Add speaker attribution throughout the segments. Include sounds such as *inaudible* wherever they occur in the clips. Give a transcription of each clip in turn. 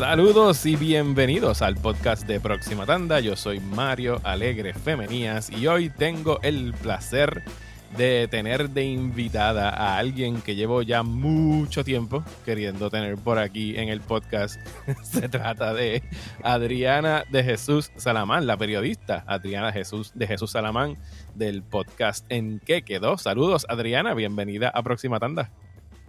Speaker 1: Saludos y bienvenidos al podcast de Próxima Tanda. Yo soy Mario Alegre Femenías y hoy tengo el placer de tener de invitada a alguien que llevo ya mucho tiempo queriendo tener por aquí en el podcast. *laughs* Se trata de Adriana de Jesús Salamán, la periodista Adriana Jesús de Jesús Salamán del podcast En qué quedó. Saludos Adriana, bienvenida a Próxima Tanda.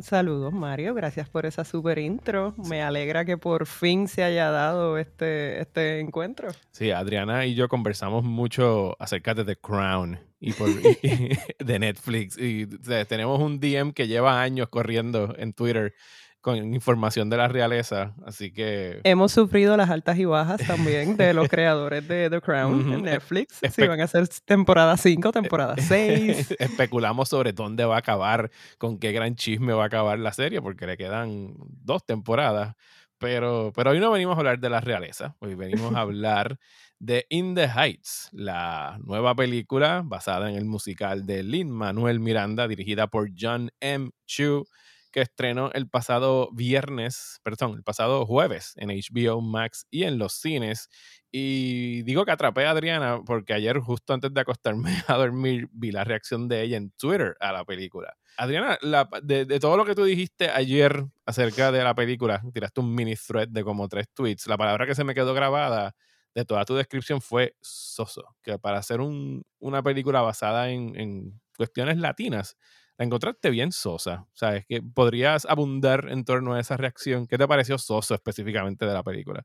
Speaker 2: Saludos Mario, gracias por esa super intro. Me alegra que por fin se haya dado este, este encuentro.
Speaker 1: Sí, Adriana y yo conversamos mucho acerca de The Crown y, por, *laughs* de Netflix. Y tenemos un DM que lleva años corriendo en Twitter con información de la realeza, así que...
Speaker 2: Hemos sufrido las altas y bajas *laughs* también de los creadores de The Crown en Netflix. si van a ser temporada 5, temporada *laughs* 6. *laughs*
Speaker 1: Especulamos sobre dónde va a acabar, con qué gran chisme va a acabar la serie, porque le quedan dos temporadas. Pero, pero hoy no venimos a hablar de la realeza, hoy venimos a hablar de In the Heights, la nueva película basada en el musical de Lin Manuel Miranda, dirigida por John M. Chu que estrenó el pasado viernes, perdón, el pasado jueves en HBO Max y en los cines. Y digo que atrapé a Adriana porque ayer, justo antes de acostarme *laughs* a dormir, vi la reacción de ella en Twitter a la película. Adriana, de, todo lo que tú dijiste ayer acerca de la película, tiraste un mini thread de como tres tweets. La palabra que se me quedó grabada de toda tu descripción fue soso, que para hacer un, una película basada en cuestiones latinas, la encontraste bien sosa. ¿Sabes? Que podrías abundar en torno a esa reacción. ¿Qué te pareció soso específicamente de la película?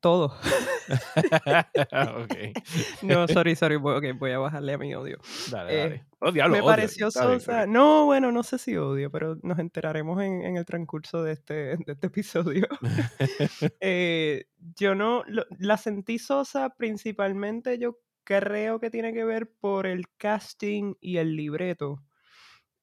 Speaker 2: Todo. *laughs* *laughs* No, sorry, *laughs* sorry. Voy, voy a bajarle a mi odio.
Speaker 1: Dale, dale. Eh,
Speaker 2: me pareció sosa. No, bueno, no sé si odio, pero nos enteraremos en, el transcurso de este, de este episodio. Eh, yo no, la sentí sosa principalmente, yo creo que tiene que ver por el casting y el libreto.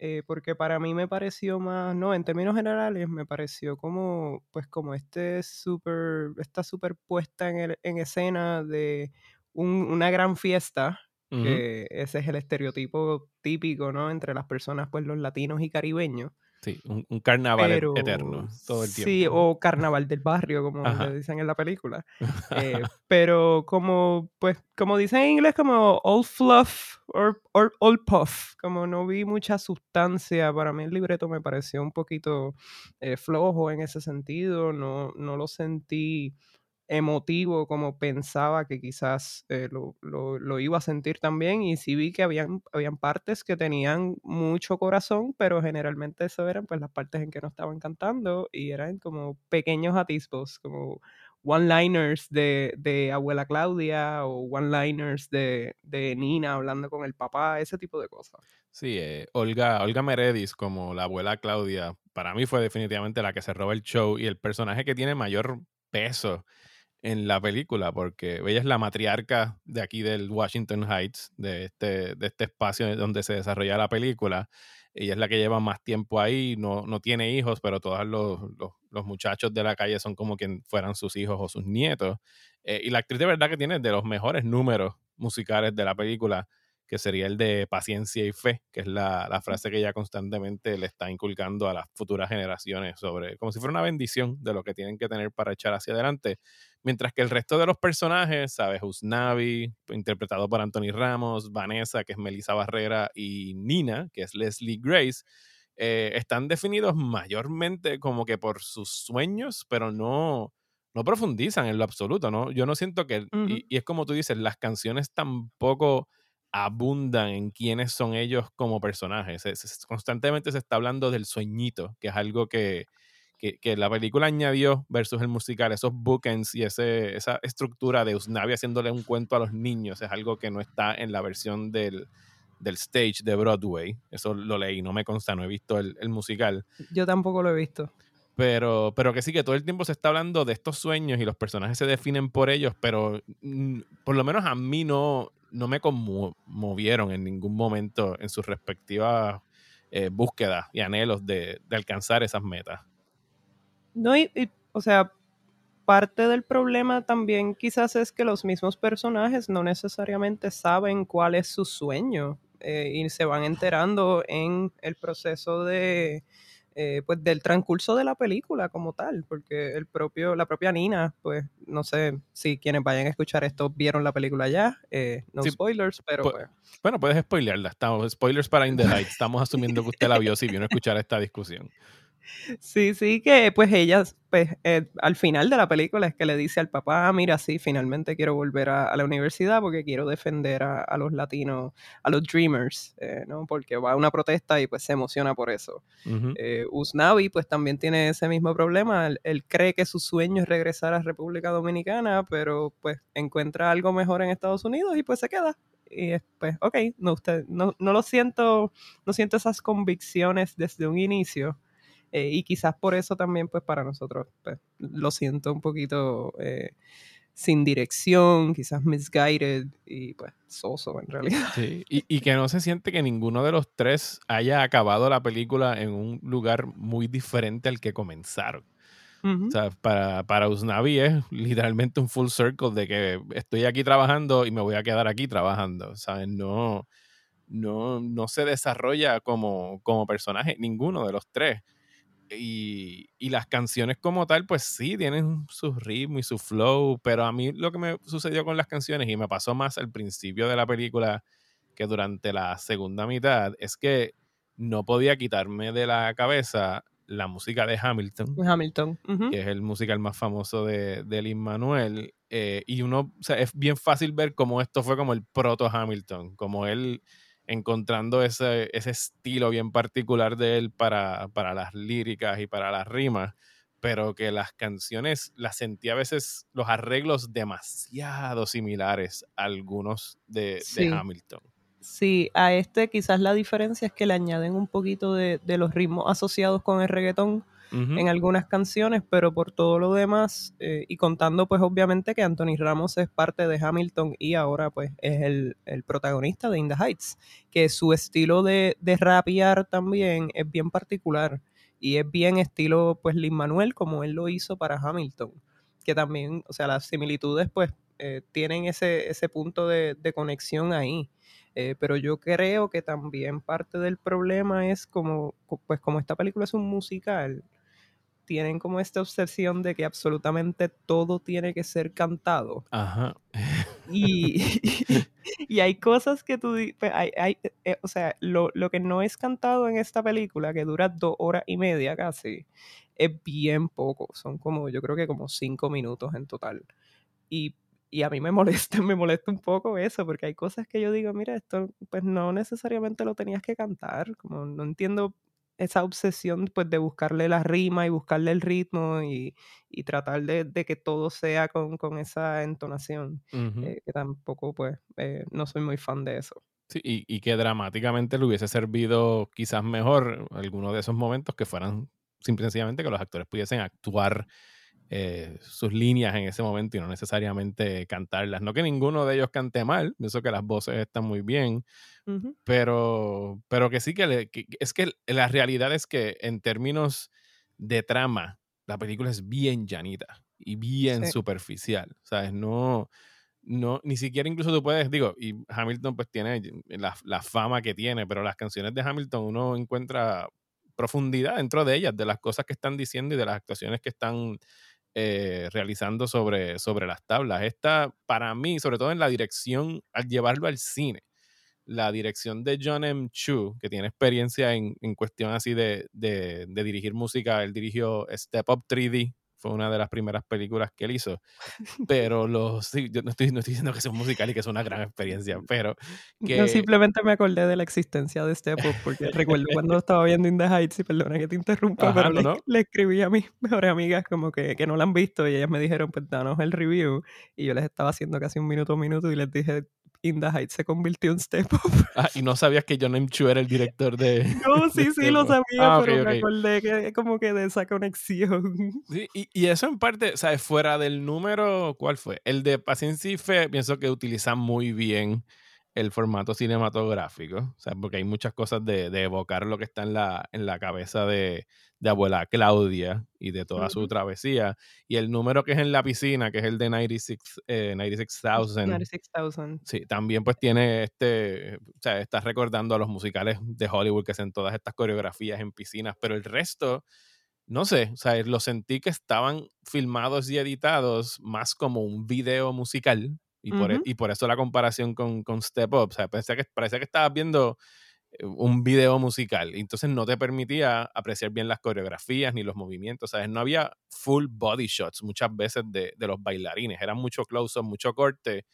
Speaker 2: Eh, porque para mí me pareció más, no, en términos generales me pareció como, pues como este super, esta superpuesta en, en escena de una gran fiesta, que ese es el estereotipo típico, ¿no? Entre las personas, pues los latinos y caribeños.
Speaker 1: Sí, un, carnaval eterno, todo el tiempo.
Speaker 2: Sí, o carnaval del barrio, como le dicen en la película. *laughs* Eh, pero como, pues, como dicen en inglés, como all fluff or, or, all puff. Como no vi mucha sustancia, para mí el libreto me pareció un poquito eh, flojo en ese sentido. No, no lo sentí emotivo como pensaba que quizás eh, lo, lo, iba a sentir también y sí vi que habían, habían partes que tenían mucho corazón, pero generalmente eso eran pues las partes en que no estaban cantando y eran como pequeños atisbos, como one-liners de, de, abuela Claudia o one-liners de, de, Nina hablando con el papá, ese tipo de cosas.
Speaker 1: Sí, eh, Olga, Olga Meredith como la abuela Claudia, para mí fue definitivamente la que se roba el show y el personaje que tiene mayor peso en la película, porque ella es la matriarca de aquí del Washington Heights, de este, de este espacio donde se desarrolla la película. Ella es la que lleva más tiempo ahí, no, no tiene hijos, pero todos los, los, muchachos de la calle son como quien fueran sus hijos o sus nietos. Eh, y la actriz de verdad que tiene de los mejores números musicales de la película que sería el de paciencia y fe, que es la, la, frase que ella constantemente le está inculcando a las futuras generaciones sobre, como si fuera una bendición de lo que tienen que tener para echar hacia adelante. Mientras que el resto de los personajes, ¿sabes? Usnavi, interpretado por Anthony Ramos, Vanessa, que es Melissa Barrera, y Nina, que es Leslie Grace, eh, están definidos mayormente como que por sus sueños, pero no, no profundizan en lo absoluto, ¿no? Yo no siento que, y, y, es como tú dices, las canciones tampoco abundan en quiénes son ellos como personajes. constantemente se está hablando del sueñito, que es algo que, que, la película añadió versus el musical, esos bookends y ese, esa estructura de Usnavi haciéndole un cuento a los niños, es algo que no está en la versión del, del stage de Broadway. Eso lo leí, no me consta, no he visto el, el musical.
Speaker 2: Yo tampoco lo he visto.
Speaker 1: Pero, pero que sí, que todo el tiempo se está hablando de estos sueños y los personajes se definen por ellos, pero mm, por lo menos a mí no, no me conmovieron en ningún momento en sus respectivas eh, búsquedas y anhelos de, alcanzar esas metas.
Speaker 2: No, y, o sea, parte del problema también quizás es que los mismos personajes no necesariamente saben cuál es su sueño eh, y se van enterando en el proceso de eh, pues del transcurso de la película como tal, porque el propio, la propia Nina, pues no sé si quienes vayan a escuchar esto vieron la película ya, eh, no spoilers, pero pues,
Speaker 1: Bueno, puedes spoilearla, estamos, spoilers para In the Heights, estamos asumiendo que usted la vio si vino a escuchar esta discusión.
Speaker 2: Sí, sí, que pues ella, pues eh, al final de la película es que le dice al papá, ah, mira, sí, finalmente quiero volver a, la universidad porque quiero defender a, los latinos, a los Dreamers, eh, ¿no? Porque va a una protesta y pues se emociona por eso. Eh, Usnavi pues también tiene ese mismo problema, él, cree que su sueño es regresar a República Dominicana, pero pues encuentra algo mejor en Estados Unidos y pues se queda y pues, ok, no, usted, no, no lo siento, no siento esas convicciones desde un inicio. Eh, y quizás por eso también, pues para nosotros, pues, lo siento un poquito eh, sin dirección, quizás misguided y pues soso en realidad.
Speaker 1: Sí, *laughs* y, y, que no se siente que ninguno de los tres haya acabado la película en un lugar muy diferente al que comenzaron. O sea, para, para Usnavi es literalmente un full circle de que estoy aquí trabajando y me voy a quedar aquí trabajando. ¿Sabes? No, no, no se desarrolla como, como personaje, ninguno de los tres. Y, las canciones como tal, pues sí, tienen su ritmo y su flow, pero a mí lo que me sucedió con las canciones y me pasó más al principio de la película que durante la segunda mitad es que no podía quitarme de la cabeza la música de Hamilton.
Speaker 2: Hamilton.
Speaker 1: Que es el musical más famoso de, de Lin Manuel. Eh, y uno, o sea, es bien fácil ver cómo esto fue como el proto Hamilton, como él encontrando ese, ese estilo bien particular de él para, para las líricas y para las rimas, pero que las canciones las sentía a veces los arreglos demasiado similares a algunos de, Hamilton.
Speaker 2: Sí, a este quizás la diferencia es que le añaden un poquito de, de los ritmos asociados con el reggaetón, en algunas canciones, pero por todo lo demás, eh, y contando pues obviamente que Anthony Ramos es parte de Hamilton y ahora pues es el, protagonista de In Heights, que su estilo de, de rapear también es bien particular y es bien estilo pues Lin Manuel como él lo hizo para Hamilton, que también, o sea, las similitudes pues eh, tienen ese, ese punto de, conexión ahí. Eh, pero yo creo que también parte del problema es como, pues como esta película es un musical, tienen como esta obsesión de que absolutamente todo tiene que ser cantado.
Speaker 1: Ajá.
Speaker 2: Y, *laughs* *laughs* y hay cosas que tú, pues, hay, hay, eh, o sea, lo, lo, que no es cantado en esta película, que dura dos horas y media casi, es bien poco. Son como, yo creo que como cinco minutos en total. Y, y a mí me *laughs* molesta, me molesta un poco eso, porque hay cosas que yo digo, mira, esto pues no necesariamente lo tenías que cantar, como no entiendo esa obsesión pues de buscarle la rima y buscarle el ritmo y, tratar de, que todo sea con, esa entonación, eh, que tampoco pues eh, no soy muy fan de eso.
Speaker 1: Sí, y, que dramáticamente le hubiese servido quizás mejor algunos de esos momentos que fueran simplemente que los actores pudiesen actuar eh, sus líneas en ese momento y no necesariamente cantarlas. No que ninguno de ellos cante mal, pienso que las voces están muy bien, pero, pero que sí que, es que la realidad es que en términos de trama, la película es bien llanita y bien superficial, ¿sabes? No, no, ni siquiera incluso tú puedes, digo, y Hamilton pues tiene la, la, fama que tiene, pero las canciones de Hamilton uno encuentra profundidad dentro de ellas, de las cosas que están diciendo y de las actuaciones que están eh, realizando sobre, sobre las tablas. Esta, para mí, sobre todo en la dirección, al llevarlo al cine, la dirección de John M. Chu, que tiene experiencia en, en cuestión así de, de, de, dirigir música, él dirigió Step Up 3D, fue una de las primeras películas que él hizo. *laughs* Pero los, sí, yo no estoy, no estoy diciendo que sea un musical y que es una gran experiencia, pero que...
Speaker 2: Yo simplemente me acordé de la existencia de Step Up, porque recuerdo cuando *laughs* estaba viendo In the Heights, y perdona que te interrumpa, pero le, escribí a mis mejores amigas como que, que no la han visto y ellas me dijeron, pues danos el review, y yo les estaba haciendo casi un minuto a minuto y les dije, In the Heights se convirtió en Step Up. *laughs*
Speaker 1: Ah, y no sabías que John M. Chu era el director de. *laughs*
Speaker 2: No, sí, sí, lo sabía, ah, pero me acordé que como que de esa conexión.
Speaker 1: Sí, y, y, eso en parte, ¿sabes? Fuera del número, ¿cuál fue? El de Paciencia y Fe, pienso que utiliza muy bien el formato cinematográfico, o sea, porque hay muchas cosas de, evocar lo que está en la, en la cabeza de, abuela Claudia y de toda su travesía. Y el número que es en la piscina, que es el de 96, eh, 96,000. Sí, también pues tiene este, o sea, está recordando a los musicales de Hollywood que hacen todas estas coreografías en piscinas, pero el resto no sé, o sea, lo sentí que estaban filmados y editados más como un video musical y, por, e, y por eso la comparación con, con Step Up, o sea, parecía que, parecía que estabas viendo eh, un video musical y entonces no te permitía apreciar bien las coreografías ni los movimientos, ¿sabes? No había full body shots muchas veces de, de los bailarines, era mucho close-up, mucho corte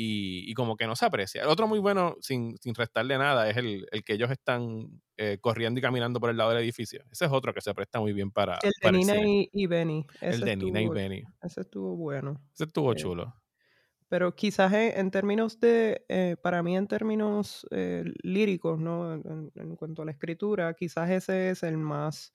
Speaker 1: y, como que no se aprecia. El otro muy bueno, sin, sin restarle nada, es el, el que ellos están eh, corriendo y caminando por el lado del edificio. Ese es otro que se presta muy bien para.
Speaker 2: El de Nina y, Benny.
Speaker 1: el de Nina y Benny.
Speaker 2: Ese estuvo bueno.
Speaker 1: Ese estuvo eh, chulo.
Speaker 2: Pero quizás en, términos de, eh, para mí en términos líricos, ¿no? en, cuanto a la escritura, quizás ese es el más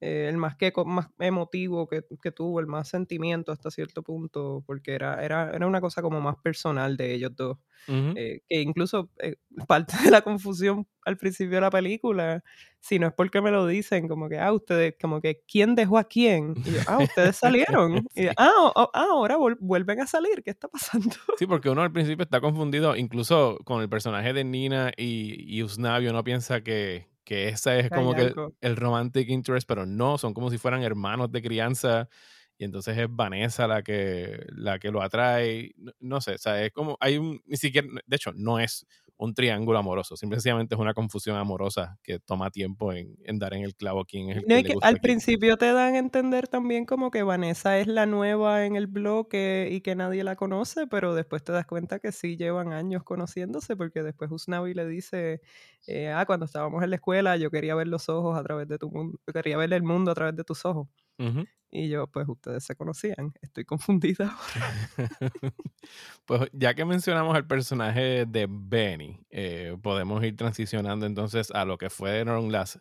Speaker 2: eh, el más que más emotivo que, que, tuvo, el más sentimiento hasta cierto punto, porque era, era, era una cosa como más personal de ellos dos. Eh, que incluso eh, parte de la confusión al principio de la película, si no es porque me lo dicen, como que, ah, ustedes, como que, ¿quién dejó a quién? Y yo, ah, ustedes *laughs* salieron. Y ah, ah, ahora vuelven a salir, ¿qué está pasando?
Speaker 1: Sí, porque uno al principio está confundido, incluso con el personaje de Nina y, y Usnavi, uno piensa que, que ese es como que el, romantic interest, pero no, son como si fueran hermanos de crianza y entonces es Vanessa la que, la que lo atrae, no, sé, o sea, es como, hay un, ni siquiera, de hecho, no es un triángulo amoroso, simplemente es una confusión amorosa que toma tiempo en, dar en el clavo quién es el que,
Speaker 2: Al principio te dan a entender también como que Vanessa es la nueva en el bloque y que nadie la conoce, pero después te das cuenta que sí llevan años conociéndose porque después Usnavi le dice, eh, ah, cuando estábamos en la escuela yo quería ver los ojos a través de tu mundo, quería ver el mundo a través de tus ojos. Y yo, pues ustedes se conocían, estoy *laughs* confundida *laughs*
Speaker 1: pues ya que mencionamos al personaje de Benny, eh, podemos ir transicionando entonces a lo que fueron las,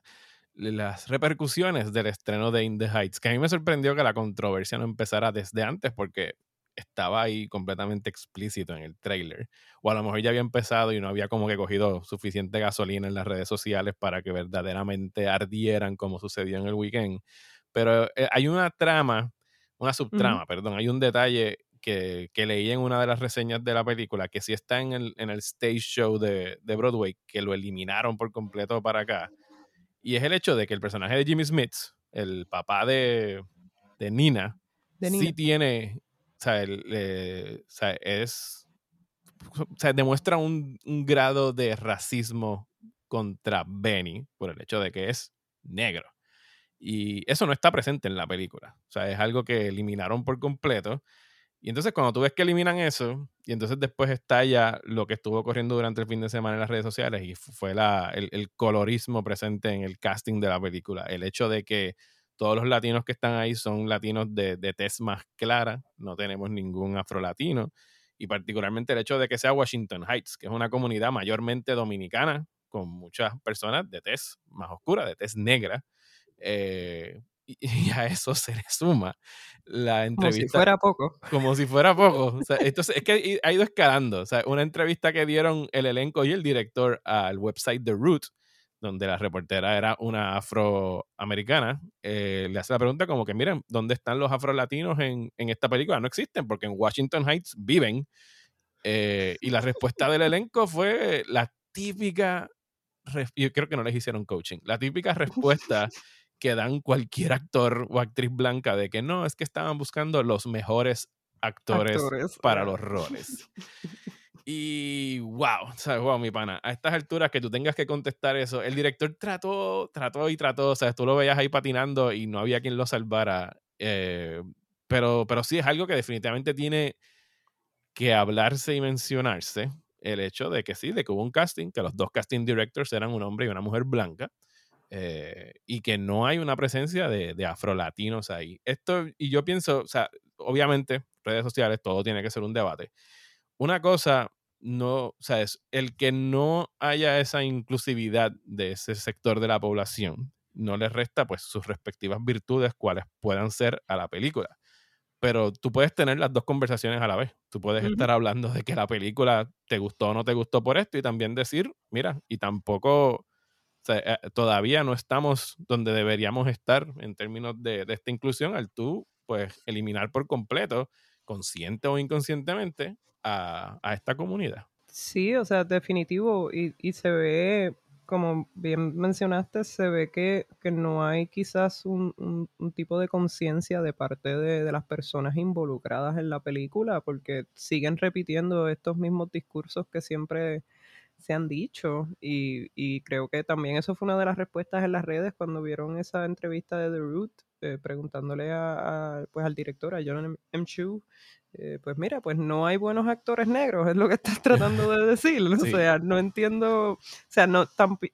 Speaker 1: las repercusiones del estreno de In the Heights, que a mí me sorprendió que la controversia no empezara desde antes porque estaba ahí completamente explícito en el trailer. O a lo mejor ya había empezado y no había como que cogido suficiente gasolina en las redes sociales para que verdaderamente ardieran como sucedió en el weekend. Pero eh, hay una trama, una subtrama, perdón, hay un detalle que, que, leí en una de las reseñas de la película, que sí está en el, en el stage show de, de, Broadway, que lo eliminaron por completo para acá. Y es el hecho de que el personaje de Jimmy Smith, el papá de, de Nina, sí tiene, o sea, o sea, es, o sea, demuestra un, un grado de racismo contra Benny por el hecho de que es negro. Y eso no está presente en la película. O sea, es algo que eliminaron por completo. Y entonces cuando tú ves que eliminan eso, y entonces después está ya lo que estuvo corriendo durante el fin de semana en las redes sociales, y fue la, el, colorismo presente en el casting de la película. El hecho de que todos los latinos que están ahí son latinos de, de tez más clara, no tenemos ningún afrolatino, y particularmente el hecho de que sea Washington Heights, que es una comunidad mayormente dominicana, con muchas personas de tez más oscura, de tez negra, eh, *laughs* y, a eso se le suma la entrevista.
Speaker 2: Como si fuera poco.
Speaker 1: Como si fuera poco. *laughs* entonces, es que ha ido escalando. O sea, una entrevista que dieron el elenco y el director al website The Root, donde la reportera era una afroamericana, eh, le hace la pregunta como que, miren, ¿dónde están los afrolatinos en, en esta película? No existen, porque en Washington Heights viven. Eh, y la respuesta del elenco fue la típica, yo creo que no les hicieron coaching, la típica *laughs* respuesta que dan cualquier actor o actriz blanca de que no, es que estaban buscando los mejores actores, para los roles. *laughs* Y wow, o sea, wow, mi pana, a estas alturas que tú tengas que contestar eso, el director trató, trató y trató, o sea, tú lo veías ahí patinando y no había quien lo salvara. Eh, pero, pero sí es algo que definitivamente tiene que hablarse y mencionarse. El hecho de que sí, de que hubo un casting, que los dos casting directors eran un hombre y una mujer blanca. Eh, y que no hay una presencia de, de afrolatinos ahí. Esto, y yo pienso, o sea, obviamente, redes sociales, todo tiene que ser un debate. Una cosa, no, o sea, es el que no haya esa inclusividad de ese sector de la población, no le resta pues sus respectivas virtudes, cuales puedan ser a la película. pero tú puedes tener las dos conversaciones a la vez. Tú puedes estar hablando de que la película te gustó o no te gustó por esto y también decir, mira, y tampoco, eh, todavía no estamos donde deberíamos estar en términos de, esta inclusión al tú, pues, eliminar por completo, consciente o inconscientemente, a, esta comunidad.
Speaker 2: Sí, o sea, definitivo, y, y se ve como bien mencionaste, se ve que, no hay quizás un, tipo de conciencia de parte de, las personas involucradas en la película, porque siguen repitiendo estos mismos discursos que siempre se han dicho. Y, creo que también eso fue una de las respuestas en las redes cuando vieron esa entrevista de The Root, eh, preguntándole a, pues, al director, a John M. Chu, eh, pues mira, pues no hay buenos actores negros, es lo que estás tratando *laughs* de decir. O sea, no entiendo, o sea, no,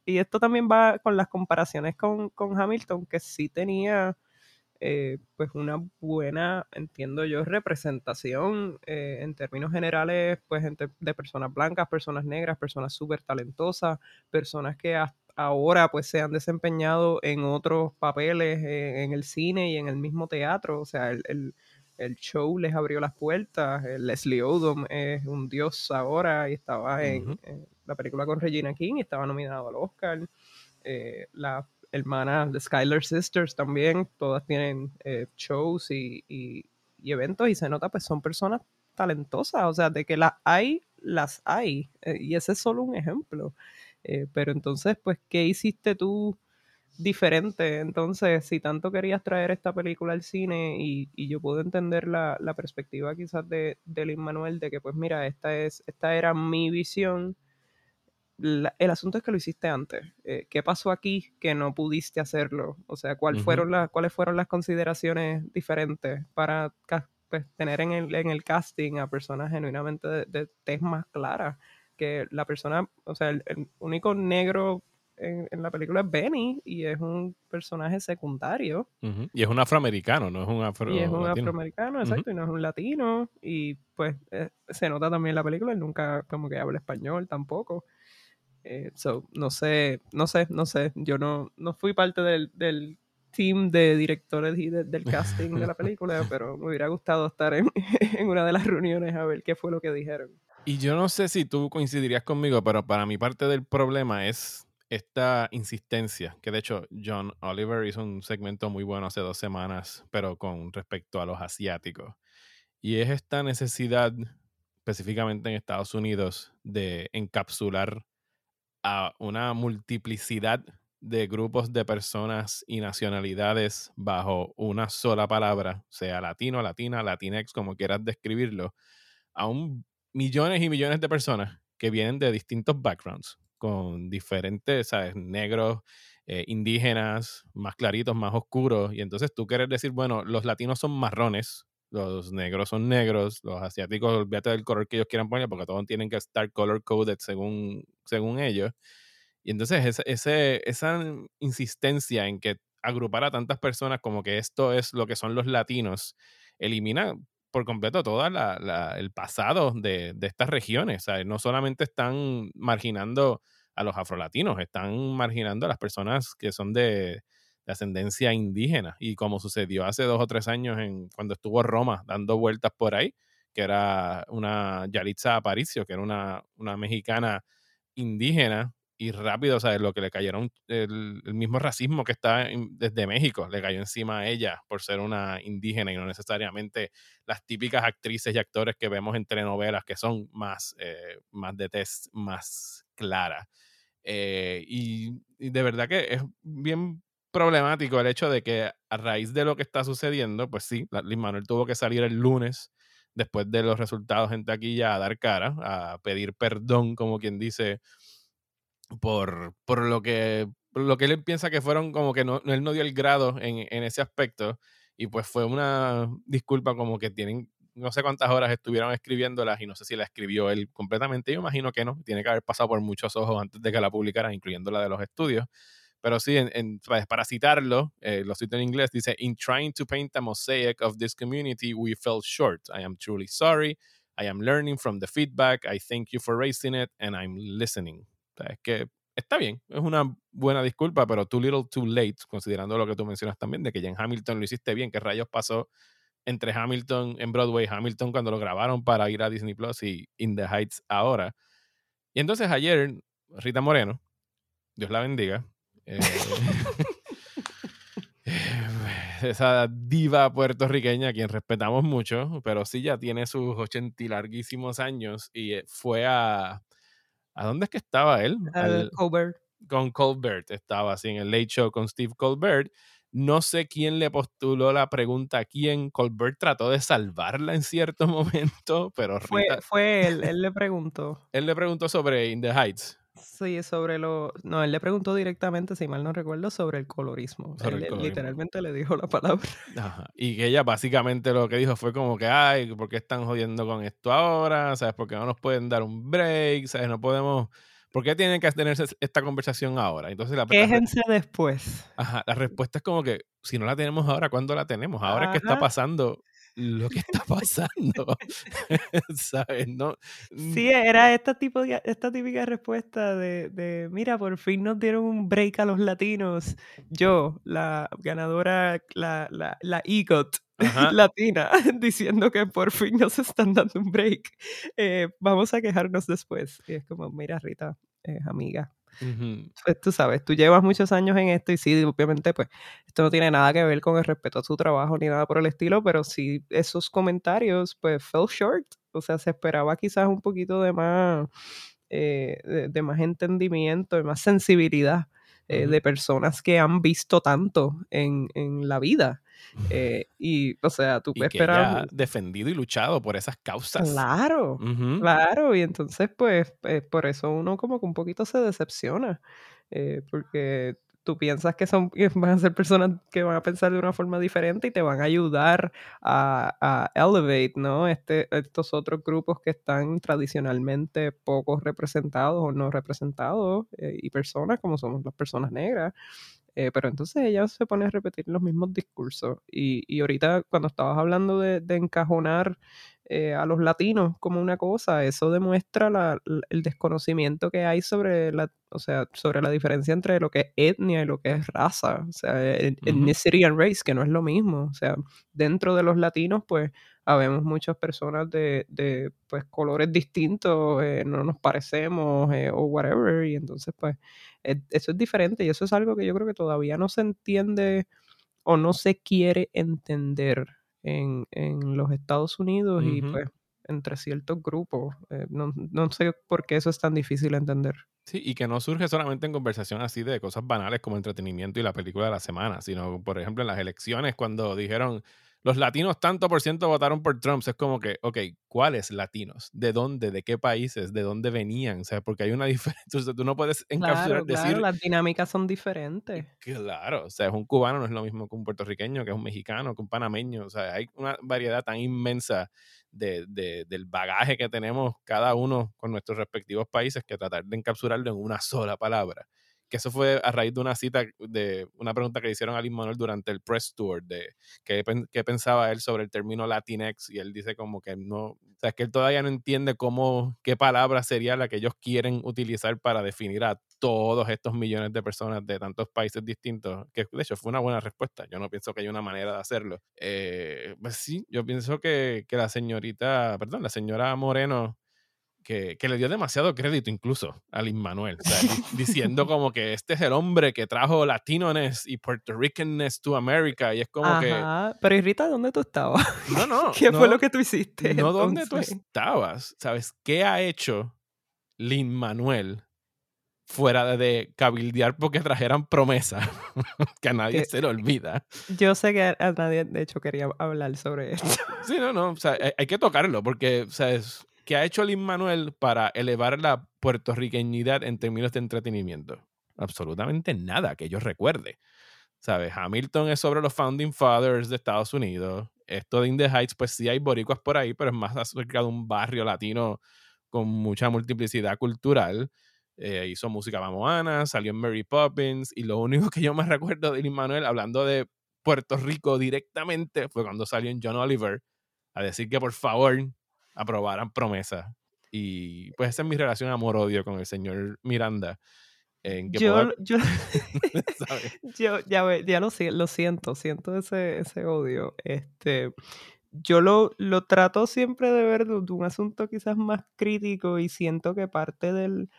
Speaker 2: y esto también va con las comparaciones con, Hamilton, que sí tenía eh, pues una buena, entiendo yo, representación eh, en términos generales, pues de personas blancas, personas negras, personas súper talentosas, personas que hasta ahora pues se han desempeñado en otros papeles en el cine y en el mismo teatro, o sea, el el show les abrió las puertas. Leslie Odom es un dios ahora y estaba en, la película con Regina King y estaba nominado al Oscar. Eh, la hermana de Skylar Sisters también, todas tienen eh, shows y, eventos y se nota pues son personas talentosas, o sea, de que las hay, las hay. Eh, y ese es solo un ejemplo. pero entonces, pues, ¿qué hiciste tú? diferente. Entonces, si tanto querías traer esta película al cine y, yo puedo entender la, perspectiva quizás de, de Lin Manuel de que pues mira, esta, es, esta era mi visión. El asunto es que lo hiciste antes. Eh, ¿Qué pasó aquí que no pudiste hacerlo? O sea, ¿cuál fueron las, ¿cuáles fueron las consideraciones diferentes para pues, tener en el, en el, casting a personas genuinamente de, de tez más clara? Que la persona, o sea, el único negro en, la película es Benny y es un personaje secundario.
Speaker 1: Y es un afroamericano, no es un afro.
Speaker 2: Y es un afroamericano, exacto, y no es un latino. Y pues eh, se nota también en la película, él nunca como que habla español tampoco. Eh, so, no sé, no sé, no sé. Yo no, no fui parte del, del team de directores y del casting de la película, *laughs* pero me hubiera gustado estar en, *laughs* en una de las reuniones a ver qué fue lo que dijeron.
Speaker 1: Y yo no sé si tú coincidirías conmigo, pero para mí parte del problema es esta insistencia, que de hecho John Oliver hizo un segmento muy bueno hace dos semanas, pero con respecto a los asiáticos. Y es esta necesidad, específicamente en Estados Unidos, de encapsular a una multiplicidad de grupos de personas y nacionalidades bajo una sola palabra, sea latino, latina, latinex, como quieras describirlo, a un millones y millones de personas que vienen de distintos backgrounds, con diferentes, ¿sabes? Negros, eh, indígenas, más claritos, más oscuros. Y entonces tú quieres decir, bueno, los latinos son marrones, los negros son negros, los asiáticos, olvídate del color que ellos quieran poner, porque todos tienen que estar color coded según, según ellos. Y entonces ese, esa insistencia en que agrupar a tantas personas como que esto es lo que son los latinos, elimina por completo todo el pasado de, estas regiones. No solamente están marginando a los afrolatinos, están marginando a las personas que son de, ascendencia indígena. Y como sucedió hace dos o tres años en, cuando estuvo Roma dando vueltas por ahí, que era una Yalitza Aparicio, que era una, una mexicana indígena y rápido, o sea, lo que le cayeron, el, mismo racismo que está desde México, le cayó encima a ella por ser una indígena y no necesariamente las típicas actrices y actores que vemos en telenovelas que son más, eh, más de test más clara. Eh, y, de verdad que es bien problemático el hecho de que a raíz de lo que está sucediendo, pues sí, Liz Manuel tuvo que salir el lunes después de los resultados en taquilla a dar cara, a pedir perdón, como quien dice, por, por lo que lo que él piensa que fueron como que no, él no dio el grado en, en, ese aspecto y pues fue una disculpa como que tienen no sé cuántas horas estuvieron escribiéndolas y no sé si la escribió él completamente, yo imagino que no, tiene que haber pasado por muchos ojos antes de que la publicaran, incluyendo la de los estudios. Pero sí, en, para citarlo, eh, lo cito en inglés, dice, In trying to paint a mosaic of this community, we fell short. I am truly sorry. I am learning from the feedback. I thank you for raising it and I'm listening es que está bien, es una buena disculpa, pero too little, too late, considerando lo que tú mencionas también, de que ya en Hamilton lo hiciste bien, ¿qué rayos pasó entre Hamilton en Broadway, Hamilton cuando lo grabaron para ir a Disney Plus y In the Heights ahora. Y entonces ayer, Rita Moreno, Dios la bendiga, eh, *laughs* esa diva puertorriqueña a quien respetamos mucho, pero sí ya tiene sus 80 y larguísimos años y eh, fue a... ¿A dónde es que estaba él?
Speaker 2: Al, Colbert.
Speaker 1: Con Colbert, estaba así en el Late Show con Steve Colbert. No sé quién le postuló la pregunta a quién. Colbert trató de salvarla en cierto *laughs* momento, pero
Speaker 2: fue, fue él, él le preguntó. *laughs*
Speaker 1: él le preguntó sobre In the Heights.
Speaker 2: Sí, sobre lo... No, él le preguntó directamente, si mal no recuerdo, sobre el colorismo. él, literalmente le dijo la *laughs* palabra.
Speaker 1: Y que ella básicamente lo que dijo fue como que, ay, ¿por qué están jodiendo con esto ahora? ¿Sabes? ¿Por qué no nos pueden dar un break? ¿Sabes? No podemos... ¿Por qué tienen que tenerse esta conversación ahora? Entonces la,
Speaker 2: Quéjense después.
Speaker 1: Ajá, la respuesta es como que, si no la tenemos ahora, ¿cuándo la tenemos? Ahora es que está pasando lo que está pasando. *laughs* ¿Sabes? No.
Speaker 2: Sí, era esta, tipo esta típica respuesta de, de, mira, por fin nos dieron un break a los latinos. Yo, la ganadora, la, la, la EGOT *laughs* latina, *laughs* diciendo que por fin nos están dando un break. Eh, vamos a quejarnos después. Y es como, mira, Rita, amiga, pues tú sabes, tú llevas muchos años en esto y sí, obviamente, pues esto no tiene nada que ver con el respeto a su trabajo ni nada por el estilo, pero sí esos comentarios, pues, fell short. O sea, se esperaba quizás un poquito de más, eh, de, más entendimiento, de más sensibilidad eh, de personas que han visto tanto en, en la vida. Eh, y, o sea, tú puedes esperar.
Speaker 1: defendido y luchado por esas causas.
Speaker 2: Claro, claro. Y entonces, pues, pues, por eso uno como que un poquito se decepciona. Eh, porque tú piensas que son van a ser personas que van a pensar de una forma diferente y te van a ayudar a, a elevate, ¿no? Este, estos otros grupos que están tradicionalmente poco representados o no representados eh, y personas como somos las personas negras. Eh, pero entonces ella se pone a repetir los mismos discursos. Y, y ahorita cuando estabas hablando de, de encajonar eh, a los latinos como una cosa, eso demuestra la, el desconocimiento que hay sobre la, o sea, sobre la diferencia entre lo que es etnia y lo que es raza, o sea, ethnicity and race, que no es lo mismo, o sea, dentro de los latinos, pues, habemos muchas personas de, de pues, colores distintos, eh, no nos parecemos o whatever, y entonces, pues, eso es diferente y eso es algo que yo creo que todavía no se entiende o no se quiere entender en, en los Estados Unidos y pues entre ciertos grupos. Eh, no, no, sé por qué eso es tan difícil de entender.
Speaker 1: Sí, y que no surge solamente en conversación así de cosas banales como entretenimiento y la película de la semana, sino, por ejemplo, en las elecciones cuando dijeron los latinos tanto por ciento votaron por Trump. Es como que, ok, ¿cuáles latinos? ¿De dónde? ¿De qué países? ¿De dónde venían? O sea, porque hay una *laughs* diferencia. Tú no puedes encapsular,
Speaker 2: claro, claro, las dinámicas son diferentes.
Speaker 1: Claro, o sea, es un cubano no es lo mismo que un puertorriqueño, que es un mexicano, que un panameño. O sea, hay una variedad tan inmensa de, de, del bagaje que tenemos cada uno con nuestros respectivos países que tratar de encapsularlo en una sola palabra que eso fue a raíz de una cita, de una pregunta que le hicieron a Lin Manuel durante el press tour, de qué, pensaba él sobre el término Latinx, y él dice como que no, o sea, que él todavía no entiende cómo, qué palabra sería la que ellos quieren utilizar para definir a todos estos millones de personas de tantos países distintos, que de hecho fue una buena respuesta, yo no pienso que haya una manera de hacerlo. Eh, pues sí, yo pienso que, que la señorita, perdón, la señora Moreno que, le dio demasiado crédito incluso a Lin Manuel, diciendo como que este es el hombre que trajo latinones y Puerto Ricanness to America y es como que...
Speaker 2: Pero Irrita, ¿dónde tú estabas?
Speaker 1: No, no. *laughs*
Speaker 2: ¿Qué fue lo que tú hiciste?
Speaker 1: No, ¿dónde tú estabas? ¿Sabes? ¿Qué ha hecho Lin Manuel fuera de cabildear porque trajeran promesa *laughs* que a nadie se le olvida.
Speaker 2: Yo sé que a nadie, de hecho, quería hablar sobre esto.
Speaker 1: Sí, no, no, o sea, hay, que tocarlo porque, o sea, es, ¿Qué ha hecho Lin Manuel para elevar la puertorriqueñidad en términos de entretenimiento? Absolutamente nada que yo recuerde. ¿Sabes? Hamilton es sobre los Founding Fathers de Estados Unidos. Esto de In the Heights, pues sí hay boricuas por ahí, pero es más acerca de un barrio latino con mucha multiplicidad cultural. Eh, hizo música mamoana, salió en Mary Poppins, y lo único que yo me recuerdo de Lin Manuel hablando de Puerto Rico directamente fue cuando salió en John Oliver a decir que por favor aprobaran promesas. Y pues esa es mi relación amor-odio con el señor Miranda. En que
Speaker 2: Yo, yo, *laughs* *laughs* yo ya, ve- ya lo, lo siento, siento ese, ese odio. Este, yo lo, lo trato siempre de ver de, de un asunto quizás más crítico y siento que parte del,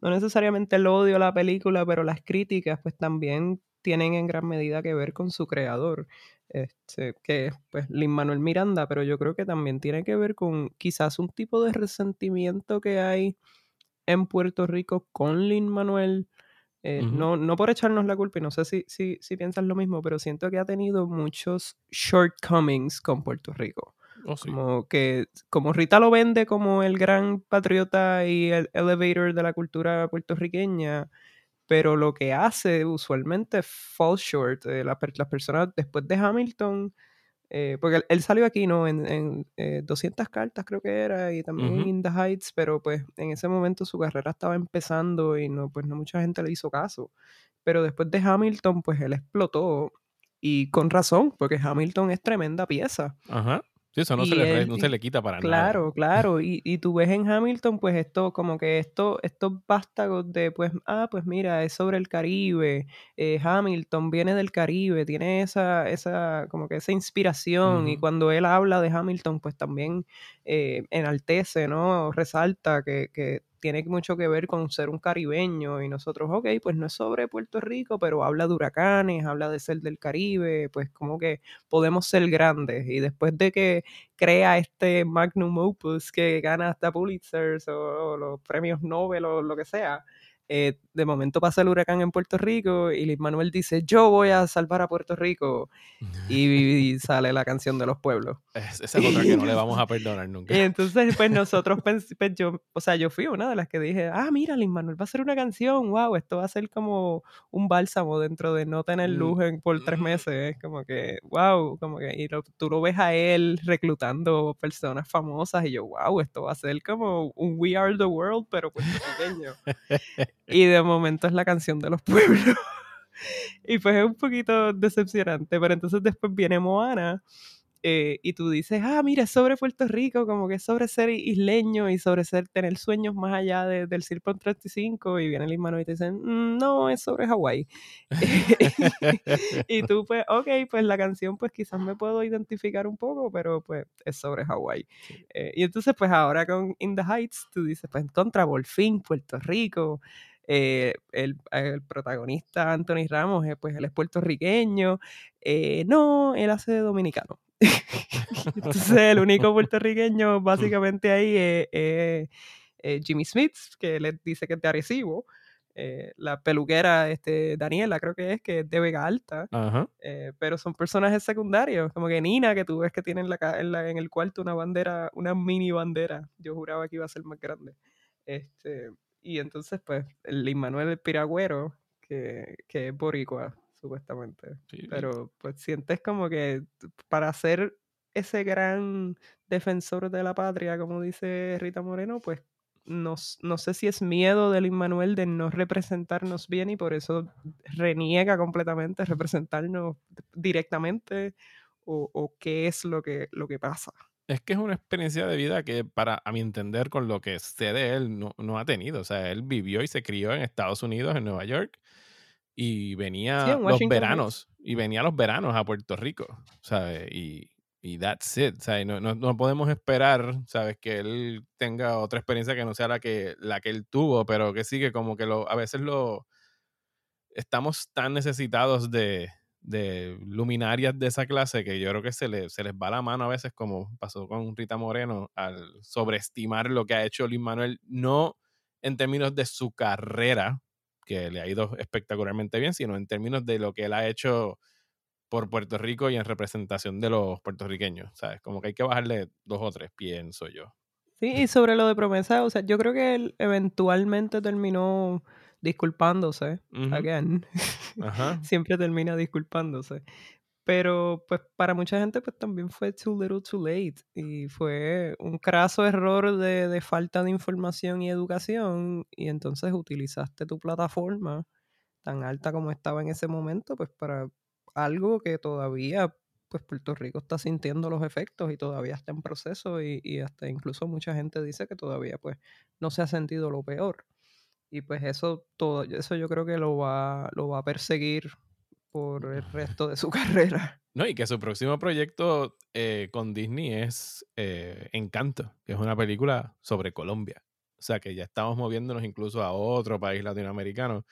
Speaker 2: no necesariamente el odio a la película, pero las críticas pues también tienen en gran medida que ver con su creador, este, que es pues Lin Manuel Miranda, pero yo creo que también tiene que ver con quizás un tipo de resentimiento que hay en Puerto Rico con Lin Manuel. eh, no, no por echarnos la culpa, y no sé si, si, si piensas lo mismo, pero siento que ha tenido muchos shortcomings con Puerto Rico.
Speaker 1: Oh, sí.
Speaker 2: Como que, como Rita lo vende como el gran patriota y el elevator de la cultura puertorriqueña, pero lo que hace usualmente fall short. eh, las personas después de Hamilton, eh, porque él, él salió aquí, ¿no? En, en, eh, 200 cartas creo que era, y también en
Speaker 1: Ujú.
Speaker 2: In the Heights, pero pues en ese momento su carrera estaba empezando y no, pues no mucha gente le hizo caso. Pero después de Hamilton, pues él explotó. Y con razón, porque Hamilton es tremenda pieza.
Speaker 1: Ajá. Sí, eso no, se le, re-
Speaker 2: él-
Speaker 1: no se le quita para nada.
Speaker 2: Claro, claro. Y, y tú ves en Hamilton, pues esto, como que esto, estos vástagos de, pues, ah, pues mira, es sobre el Caribe. eh, Hamilton viene del Caribe, tiene esa, esa, como que esa inspiración. Y cuando él habla de Hamilton, pues también eh, enaltece, ¿no? Resalta que, que tiene mucho que ver con ser un caribeño. Y nosotros, ok, pues no es sobre Puerto Rico, pero habla de huracanes, habla de ser del Caribe, pues como que podemos ser grandes. Y después de que crea este magnum opus que gana hasta Pulitzers o, o los premios Nobel o lo que sea. Eh, de momento pasa el huracán en Puerto Rico y Luis Manuel dice, yo voy a salvar a Puerto Rico. Y, y sale la canción de los pueblos. *laughs*
Speaker 1: Es- esa es otra que no le vamos *laughs* a perdonar nunca.
Speaker 2: Y entonces, pues *laughs* nosotros, pues, yo, o sea, yo fui una de las que dije, ah, mira, Luis Manuel va a hacer una canción, wow, esto va a ser como un bálsamo dentro de no tener
Speaker 1: Mm,
Speaker 2: luz en- por tres
Speaker 1: mm.
Speaker 2: meses, es como que, wow, como que, y lo- tú lo ves a él reclutando personas famosas y yo, wow, esto va a ser como un We Are the World, pero puertorriqueño. Y de momento es la canción de los pueblos. *laughs* y pues es un poquito decepcionante, pero entonces después viene Moana eh, y tú dices, ah, mira, es sobre Puerto Rico, como que es sobre ser isleño y sobre ser, tener sueños más allá de- del Circo 35, y viene el hermano y te dicen, "Mm, no, es sobre Hawái. *laughs* y tú pues, ok, pues la canción pues quizás me puedo identificar un poco, pero pues es sobre Hawái. Eh, y entonces pues ahora con In the Heights tú dices, pues contra, por fin, Puerto Rico. Eh, el, el protagonista Anthony Ramos, eh, pues él es puertorriqueño. eh, no, él hace de dominicano. *laughs* Entonces, el único puertorriqueño *laughs* básicamente ahí es, es, Jimmy Smith, que le dice que es de Arecibo. eh, la peluquera este, Daniela, creo que es, que es de Vega Alta.
Speaker 1: Ajá.
Speaker 2: eh, pero son personajes secundarios, como que Nina, que tú ves que tiene en, la, en, la- en el cuarto una bandera, una mini bandera. Yo juraba que iba a ser más grande. Este, y entonces, pues, el Manuel Piragüero, que, que es boricua, supuestamente.
Speaker 1: Sí.
Speaker 2: Pero pues sientes como que para ser ese gran defensor de la patria, como dice Rita Moreno, pues no, no sé si es miedo del Manuel de no representarnos bien y por eso reniega completamente representarnos directamente o, o qué es lo que, lo que pasa.
Speaker 1: Es que es una experiencia de vida que, para a mi entender, con lo que sé de él, no, no ha tenido. O sea, él vivió y se crió en Estados Unidos, en Nueva York, y venía
Speaker 2: Sí,
Speaker 1: los veranos, y venía los veranos a Puerto Rico, ¿sabes? Y, y that's it, ¿sabes? No, no, no podemos esperar, ¿sabes? Que él tenga otra experiencia que no sea la que, la que él tuvo, pero que sí que como que lo, a veces lo... Estamos tan necesitados de, de luminarias de esa clase que yo creo que se, le, se les va la mano a veces, como pasó con Rita Moreno, al sobreestimar lo que ha hecho Luis Manuel, no en términos de su carrera, que le ha ido espectacularmente bien, sino en términos de lo que él ha hecho por Puerto Rico y en representación de los puertorriqueños, ¿sabes? Como que hay que bajarle dos o tres, pienso yo.
Speaker 2: Sí, y sobre lo de promesa, o sea, yo creo que él eventualmente terminó disculpándose. Again.
Speaker 1: Ajá. *laughs*
Speaker 2: Siempre termina disculpándose. Pero pues para mucha gente pues también fue too little too late y fue un craso error de, de falta de información y educación y entonces utilizaste tu plataforma tan alta como estaba en ese momento pues para algo que todavía pues Puerto Rico está sintiendo los efectos y todavía está en proceso y, y hasta incluso mucha gente dice que todavía pues no se ha sentido lo peor. Y pues eso todo, eso yo creo que lo va, lo va a perseguir por el resto de su *laughs* carrera.
Speaker 1: No, y que su próximo proyecto eh, con Disney es eh, Encanto, que es una película sobre Colombia. O sea que ya estamos moviéndonos incluso a otro país latinoamericano.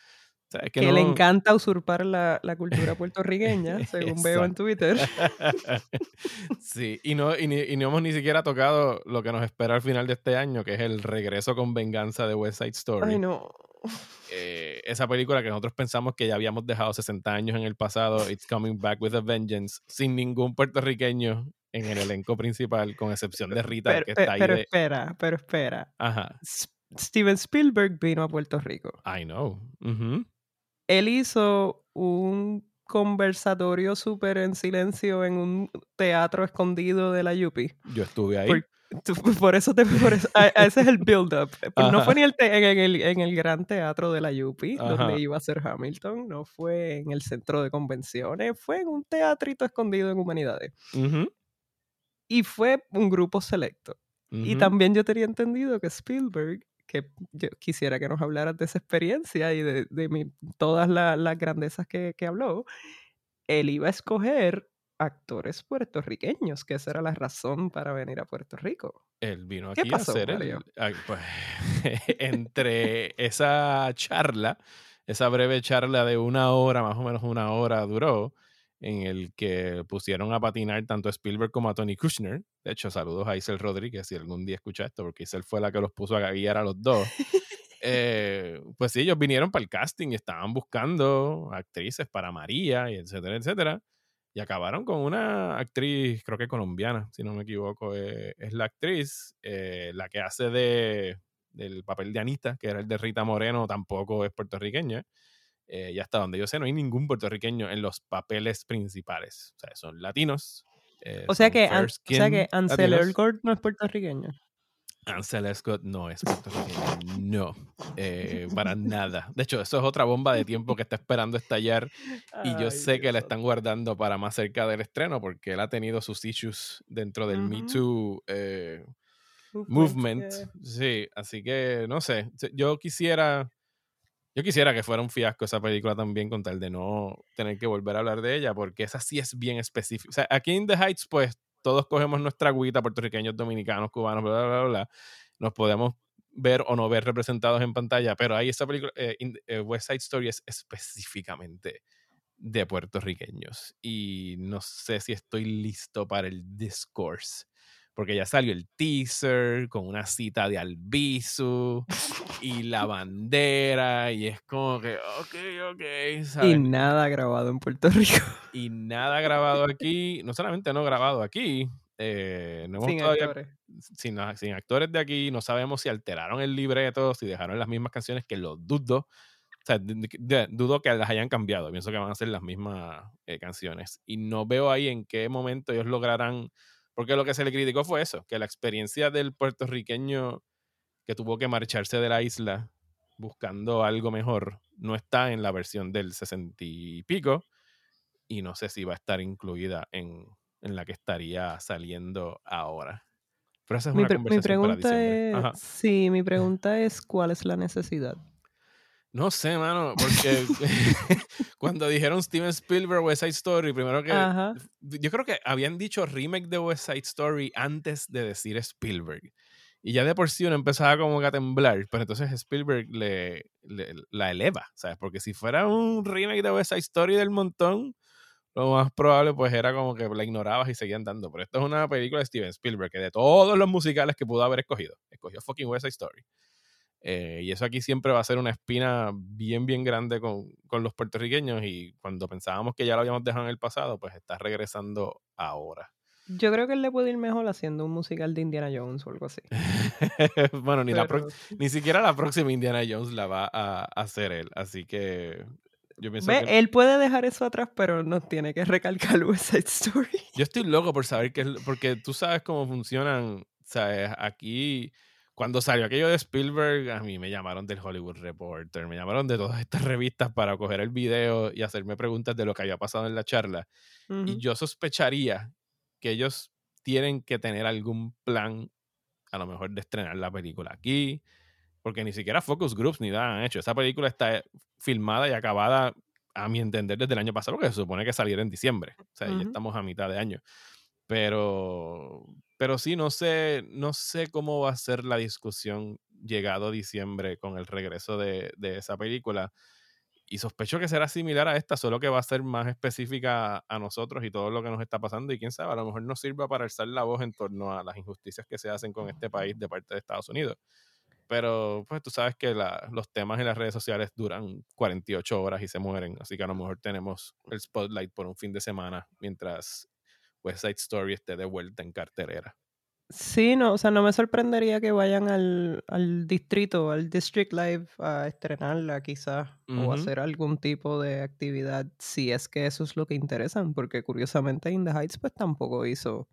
Speaker 2: Que, le encanta usurpar la, cultura puertorriqueña, *laughs* según veo en Twitter. *laughs*
Speaker 1: sí, y no, y, y no hemos ni siquiera tocado lo que nos espera al final de este año, que es el regreso con venganza de West Side Story.
Speaker 2: Ay, no.
Speaker 1: Eh, esa película que nosotros pensamos que ya habíamos dejado 60 años en el pasado, It's Coming Back with a Vengeance, sin ningún puertorriqueño en el elenco principal, con excepción de Rita,
Speaker 2: pero,
Speaker 1: que está ahí.
Speaker 2: Pero espera, pero espera.
Speaker 1: Ajá.
Speaker 2: Steven Spielberg vino a Puerto Rico.
Speaker 1: I know.
Speaker 2: Él hizo un conversatorio súper en silencio en un teatro escondido de la Yupi.
Speaker 1: Yo estuve ahí.
Speaker 2: Por *laughs* eso, te, ese es el build-up. Eh, pues, no fue ni el en, el, en, el, gran teatro de la UP, donde iba a ser Hamilton, no fue en el centro de convenciones, fue en un teatrito escondido en Humanidades. Y fue un grupo selecto. Y también yo tenía entendido que Spielberg, que yo quisiera que nos hablaras de esa experiencia y de, de todas las grandezas que, que habló, él iba a escoger actores puertorriqueños, que esa era la razón para venir a Puerto Rico.
Speaker 1: Él vino aquí a hacer el, pues, *laughs* entre esa charla, esa breve charla de una hora, más o menos una hora duró, en el que pusieron a patinar tanto a Spielberg como a Tony Kushner. De hecho, saludos a Isel Rodríguez si algún día escucha esto, porque Isel fue la que los puso a guiar a los dos. *laughs* Eh, pues sí, ellos vinieron para el casting y estaban buscando actrices para María, y etcétera, etcétera. Y acabaron con una actriz, creo que colombiana, si no me equivoco, eh, es la actriz, eh, la que hace de, del papel de Anita, que era el de Rita Moreno, tampoco es puertorriqueña. Eh, y hasta donde yo sé, no hay ningún puertorriqueño en los papeles principales. O sea, son latinos.
Speaker 2: o, sea que, o sea que Ansel Elgort no es puertorriqueño.
Speaker 1: Ansel Scott no es puertorriqueño. No, eh, para *laughs* nada. De hecho, eso es otra bomba de tiempo que está esperando estallar. Y yo sé que la están guardando para más cerca del estreno porque él ha tenido sus issues dentro del Me Too eh, movement. Sí, así que no sé. Yo quisiera. Yo quisiera que fuera un fiasco esa película también, con tal de no tener que volver a hablar de ella, porque esa sí es bien específica. O sea, aquí en The Heights, pues todos cogemos nuestra agüita, puertorriqueños, dominicanos, cubanos, bla, bla, bla, Nos podemos ver o no ver representados en pantalla, pero ahí esta película, eh, eh, West Side Story es específicamente de puertorriqueños. Y no sé si estoy listo para el discourse porque ya salió el teaser con una cita de Albizu y la *laughs* bandera y es como que, ok, ok.
Speaker 2: Y nada grabado en Puerto Rico.
Speaker 1: Y nada grabado aquí, no solamente no grabado aquí, eh, no sin actores. Sin, sin, actores de aquí, no sabemos si alteraron el libreto, si dejaron las mismas canciones, que lo dudo. O sea, dudo que las hayan cambiado. Pienso que van a ser las mismas eh, canciones. Y no veo ahí en qué momento ellos lograrán porque lo que se le criticó fue eso, que la experiencia del puertorriqueño que tuvo que marcharse de la isla buscando algo mejor no está en la versión del sesenta y pico y no sé si va a estar incluida en, la que estaría saliendo ahora. Pero esa es una conversación mi pregunta
Speaker 2: es, sí, mi pregunta es ¿cuál es la necesidad?
Speaker 1: No sé, mano, porque *laughs* cuando dijeron Steven Spielberg West Side Story, primero que yo creo que habían dicho remake de West Side Story antes de decir Spielberg. Y ya de por sí uno empezaba como a temblar, pero entonces Spielberg le, la eleva, ¿sabes? Porque si fuera un remake de West Side Story del montón, lo más probable pues era como que la ignorabas y seguían dando. Pero esto es una película de Steven Spielberg que de todos los musicales que pudo haber escogido, escogió fucking West Side Story. Eh, y eso aquí siempre va a ser una espina bien, bien grande con, con, los puertorriqueños y cuando pensábamos que ya lo habíamos dejado en el pasado, pues está regresando ahora.
Speaker 2: Yo creo que él le puede ir mejor haciendo un musical de Indiana Jones o algo así. *laughs*
Speaker 1: bueno, ni, la ni siquiera la próxima Indiana Jones la va a hacer él, así que yo pienso que...
Speaker 2: Él puede dejar eso atrás, pero no tiene que recalcar *laughs* West Side Story.
Speaker 1: Yo estoy loco por saber que... Porque tú sabes cómo funcionan, ¿sabes? Aquí cuando salió aquello de Spielberg, a mí me llamaron del Hollywood Reporter, me llamaron de todas estas *laughs* revistas para coger el video y hacerme preguntas de lo que había pasado en la charla. Y yo sospecharía que ellos tienen que tener algún plan, a lo mejor de estrenar la película aquí, porque ni siquiera focus groups ni nada han hecho. Esa película está filmada y acabada, a mi entender, desde el año pasado, porque se supone que saliera en diciembre. O sea, ya estamos a mitad de año. Pero, pero sí, no sé, no sé cómo va a ser la discusión llegado diciembre con el regreso de, de esa película y sospecho que será similar a esta, solo que va a ser más específica a nosotros y todo lo que nos está pasando. Y quién sabe, a lo mejor nos sirva para alzar la voz en torno a las injusticias que se hacen con este país de parte de Estados Unidos. Pero pues tú sabes que los temas en las redes sociales duran 48 horas y se mueren, así que a lo mejor tenemos el spotlight por un fin de semana mientras West Side Story esté de vuelta en carterera.
Speaker 2: Sí, no, o sea, no me sorprendería que vayan al, al distrito, al District Live a estrenarla quizás o hacer algún tipo de actividad si es que eso es lo que interesan, porque curiosamente In the Heights pues tampoco hizo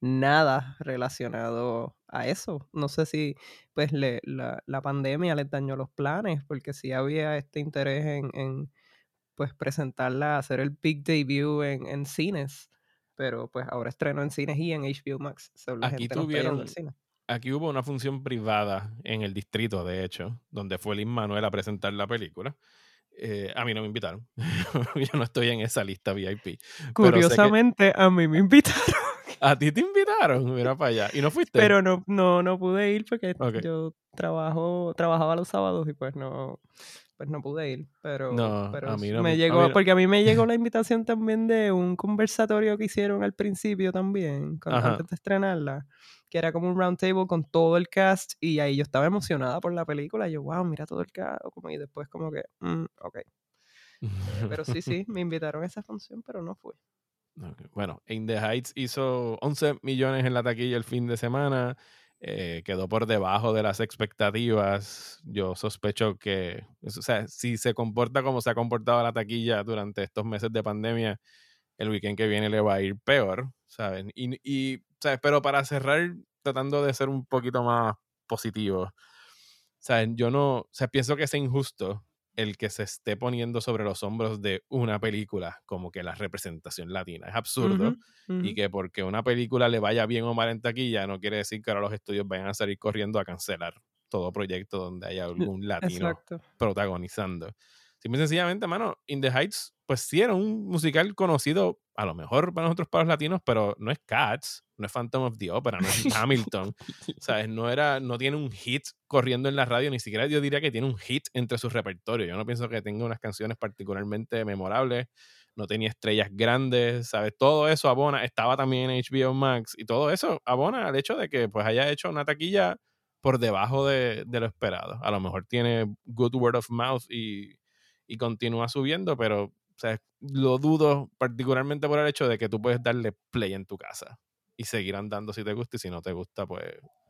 Speaker 2: nada relacionado a eso. No sé si pues le, la, la pandemia les dañó los planes, porque si había este interés en, en pues presentarla, hacer el big debut en, en cines pero pues ahora estreno en cines y en HBO Max.
Speaker 1: aquí tuvieron, aquí hubo una función privada en el distrito, de hecho, donde fue Lin Manuel a presentar la película. Eh, a mí no me invitaron. *laughs* Yo no estoy en esa lista VIP.
Speaker 2: Curiosamente, a mí me *laughs* invitaron.
Speaker 1: A ti te invitaron, mira para allá. ¿Y no fuiste?
Speaker 2: Pero no, no, no pude ir porque yo trabajo, trabajaba los sábados y pues no, pues no pude ir, pero, pero me llegó, porque a mí me llegó la *laughs* invitación también de un conversatorio que hicieron al principio también, antes de estrenarla, que era como un round table con todo el cast y ahí yo estaba emocionada por la película, yo, wow, mira todo el cast, como, y después como que, mm, ok. Eh, pero sí, sí, *laughs* me invitaron a esa función, pero no fui.
Speaker 1: Bueno, In the Heights hizo 11 millones en la taquilla el fin de semana. Eh, quedó por debajo de las expectativas. Yo sospecho que, o sea, si se comporta como se ha comportado la taquilla durante estos meses de pandemia, el weekend que viene le va a ir peor, ¿saben? Y, y ¿sabes? Pero para cerrar, tratando de ser un poquito más positivo, ¿saben? Yo no, o sea, pienso que es injusto el que se esté poniendo sobre los hombros de una película como que la representación latina. Es absurdo. Y que porque una película le vaya bien o mal en taquilla, no quiere decir que ahora los estudios vayan a salir corriendo a cancelar todo proyecto donde haya algún latino protagonizando. Simple sencillamente, mano, In the Heights, pues sí era un musical conocido, a lo mejor para nosotros, para los latinos, pero no es Cats, no es Phantom of the Opera, no es *laughs* Hamilton. *laughs* ¿Sabes? No, era, no tiene un hit corriendo en la radio, ni siquiera yo diría que tiene un hit entre su repertorio. Yo no pienso que tenga unas canciones particularmente memorables, no tenía estrellas grandes, ¿sabes? Todo eso abona, estaba también en HBO Max y todo eso abona al hecho de que pues haya hecho una taquilla por debajo de, de lo esperado. A lo mejor tiene good word of mouth y y continúa subiendo, pero o sea, lo dudo particularmente por el hecho de que tú puedes darle play en tu casa y seguir andando si te gusta y si no te gusta, pues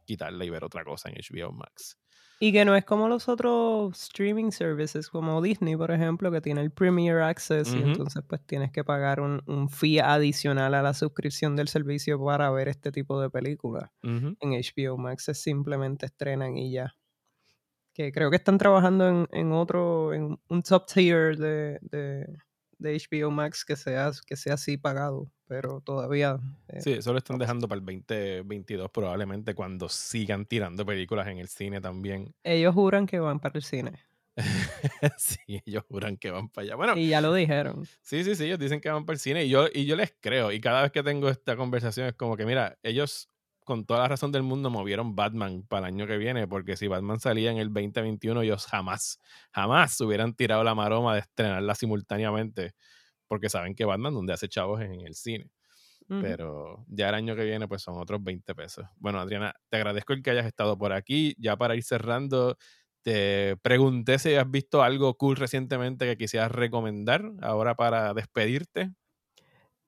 Speaker 1: quitarle y ver otra cosa en HBO Max.
Speaker 2: Y que no es como los otros streaming services, como Disney, por ejemplo, que tiene el Premier Access y entonces pues tienes que pagar un, un, fee adicional a la suscripción del servicio para ver este tipo de películas. En HBO Max es simplemente estrenan y ya que creo que están trabajando en, en otro, en un top tier de, de, de, HBO Max que sea, que sea así pagado, pero todavía...
Speaker 1: Eh, sí, eso lo están dejando para el 2022 probablemente cuando sigan tirando películas en el cine también.
Speaker 2: Ellos juran que van para el cine. *laughs*
Speaker 1: sí, ellos juran que van para allá. Bueno,
Speaker 2: y ya lo dijeron.
Speaker 1: Sí, sí, sí, ellos dicen que van para el cine y yo, y yo les creo. Y cada vez que tengo esta conversación es como que, mira, ellos con toda la razón del mundo movieron Batman para el año que viene, porque si Batman salía en el 2021, ellos jamás, jamás hubieran tirado la maroma de estrenarla simultáneamente, porque saben que Batman donde hace chavos es en el cine. Pero ya el año que viene, pues son otros 20 pesos. Bueno, Adriana, te agradezco el que hayas estado por aquí. Ya para ir cerrando, te pregunté si has visto algo cool recientemente que quisieras recomendar ahora para despedirte.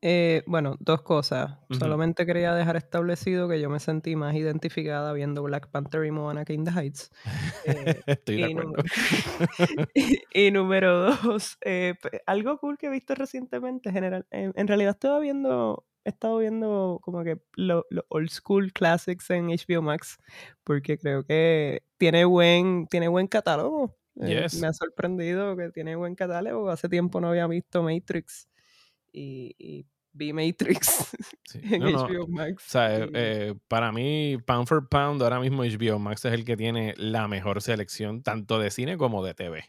Speaker 2: Eh, bueno, dos cosas. Solamente quería dejar establecido que yo me sentí más identificada viendo Black Panther y Moana In the Heights.
Speaker 1: Eh, *laughs* Estoy de acuerdo. *laughs* *laughs*
Speaker 2: y, número dos, eh, algo cool que he visto recientemente, general, en, realidad estaba viendo, he estado viendo como que los old school classics en HBO Max, porque creo que tiene buen, tiene buen catálogo. me ha sorprendido que tiene buen catálogo. Hace tiempo no había visto Matrix y, vi Matrix *laughs* en HBO Max.
Speaker 1: O sea, eh, eh, para mí, pound for pound, ahora mismo HBO Max es el que tiene la mejor selección, tanto de cine como de TV.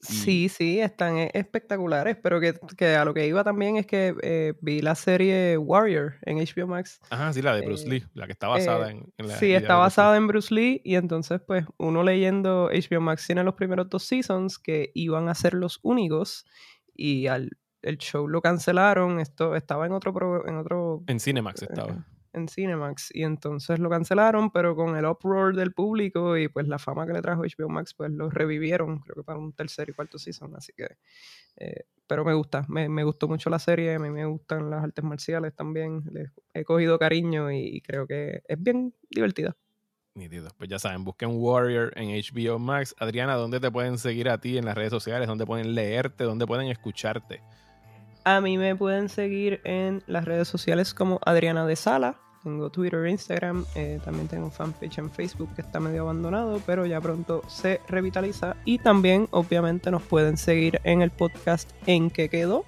Speaker 2: Sí, sí, están e, espectaculares, pero que, a lo que iba también es que eh, vi la serie Warrior en HBO Max.
Speaker 1: Ajá, sí, la de Bruce Lee, la que está basada en,
Speaker 2: en,
Speaker 1: la
Speaker 2: Sí, está basada en Bruce Lee y entonces pues uno leyendo HBO Max tiene los primeros dos seasons que iban a ser los únicos y al el show lo cancelaron, esto estaba en otro... en, otro,
Speaker 1: en Cinemax eh, estaba.
Speaker 2: en Cinemax, y entonces lo cancelaron, pero con el uproar del público y pues la fama que le trajo HBO Max, pues lo revivieron, creo que para un tercer y cuarto season, así que... Eh, pero me gusta, me, me, gustó mucho la serie, a mí me gustan las artes marciales también, les he cogido cariño y, creo que es bien divertida.
Speaker 1: Pues ya saben, busquen Warrior en HBO Max. Adriana, ¿dónde te pueden seguir a ti en las redes sociales? ¿Dónde pueden leerte? ¿Dónde pueden escucharte?
Speaker 2: A mí me pueden seguir en las redes sociales como Adriana de Sala. Tengo Twitter, Instagram, eh, también tengo fanpage en Facebook que está medio abandonado, pero ya pronto se revitaliza. Y también, obviamente, nos pueden seguir en el podcast En que quedó.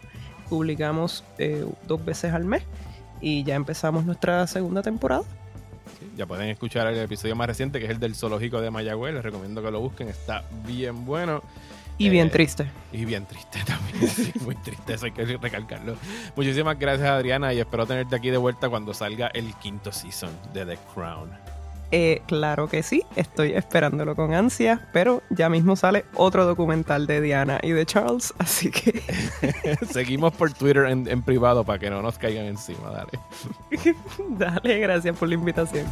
Speaker 2: Publicamos eh, dos veces al mes y ya empezamos nuestra segunda temporada.
Speaker 1: ya pueden escuchar el episodio más reciente, que es el del zoológico de Mayagüez. Les recomiendo que lo busquen, está bien bueno.
Speaker 2: Y bien eh, triste.
Speaker 1: Y bien triste *laughs* también, sí, muy triste, eso hay que recalcarlo. Muchísimas gracias Adriana y espero tenerte aquí de vuelta cuando salga el quinto season de The Crown.
Speaker 2: Eh, claro que sí, estoy esperándolo con ansia, pero ya mismo sale otro documental de Diana y de Charles, así que... *laughs*
Speaker 1: Seguimos por Twitter en, en privado para que no nos caigan encima, dale. *laughs*
Speaker 2: dale, gracias por la invitación.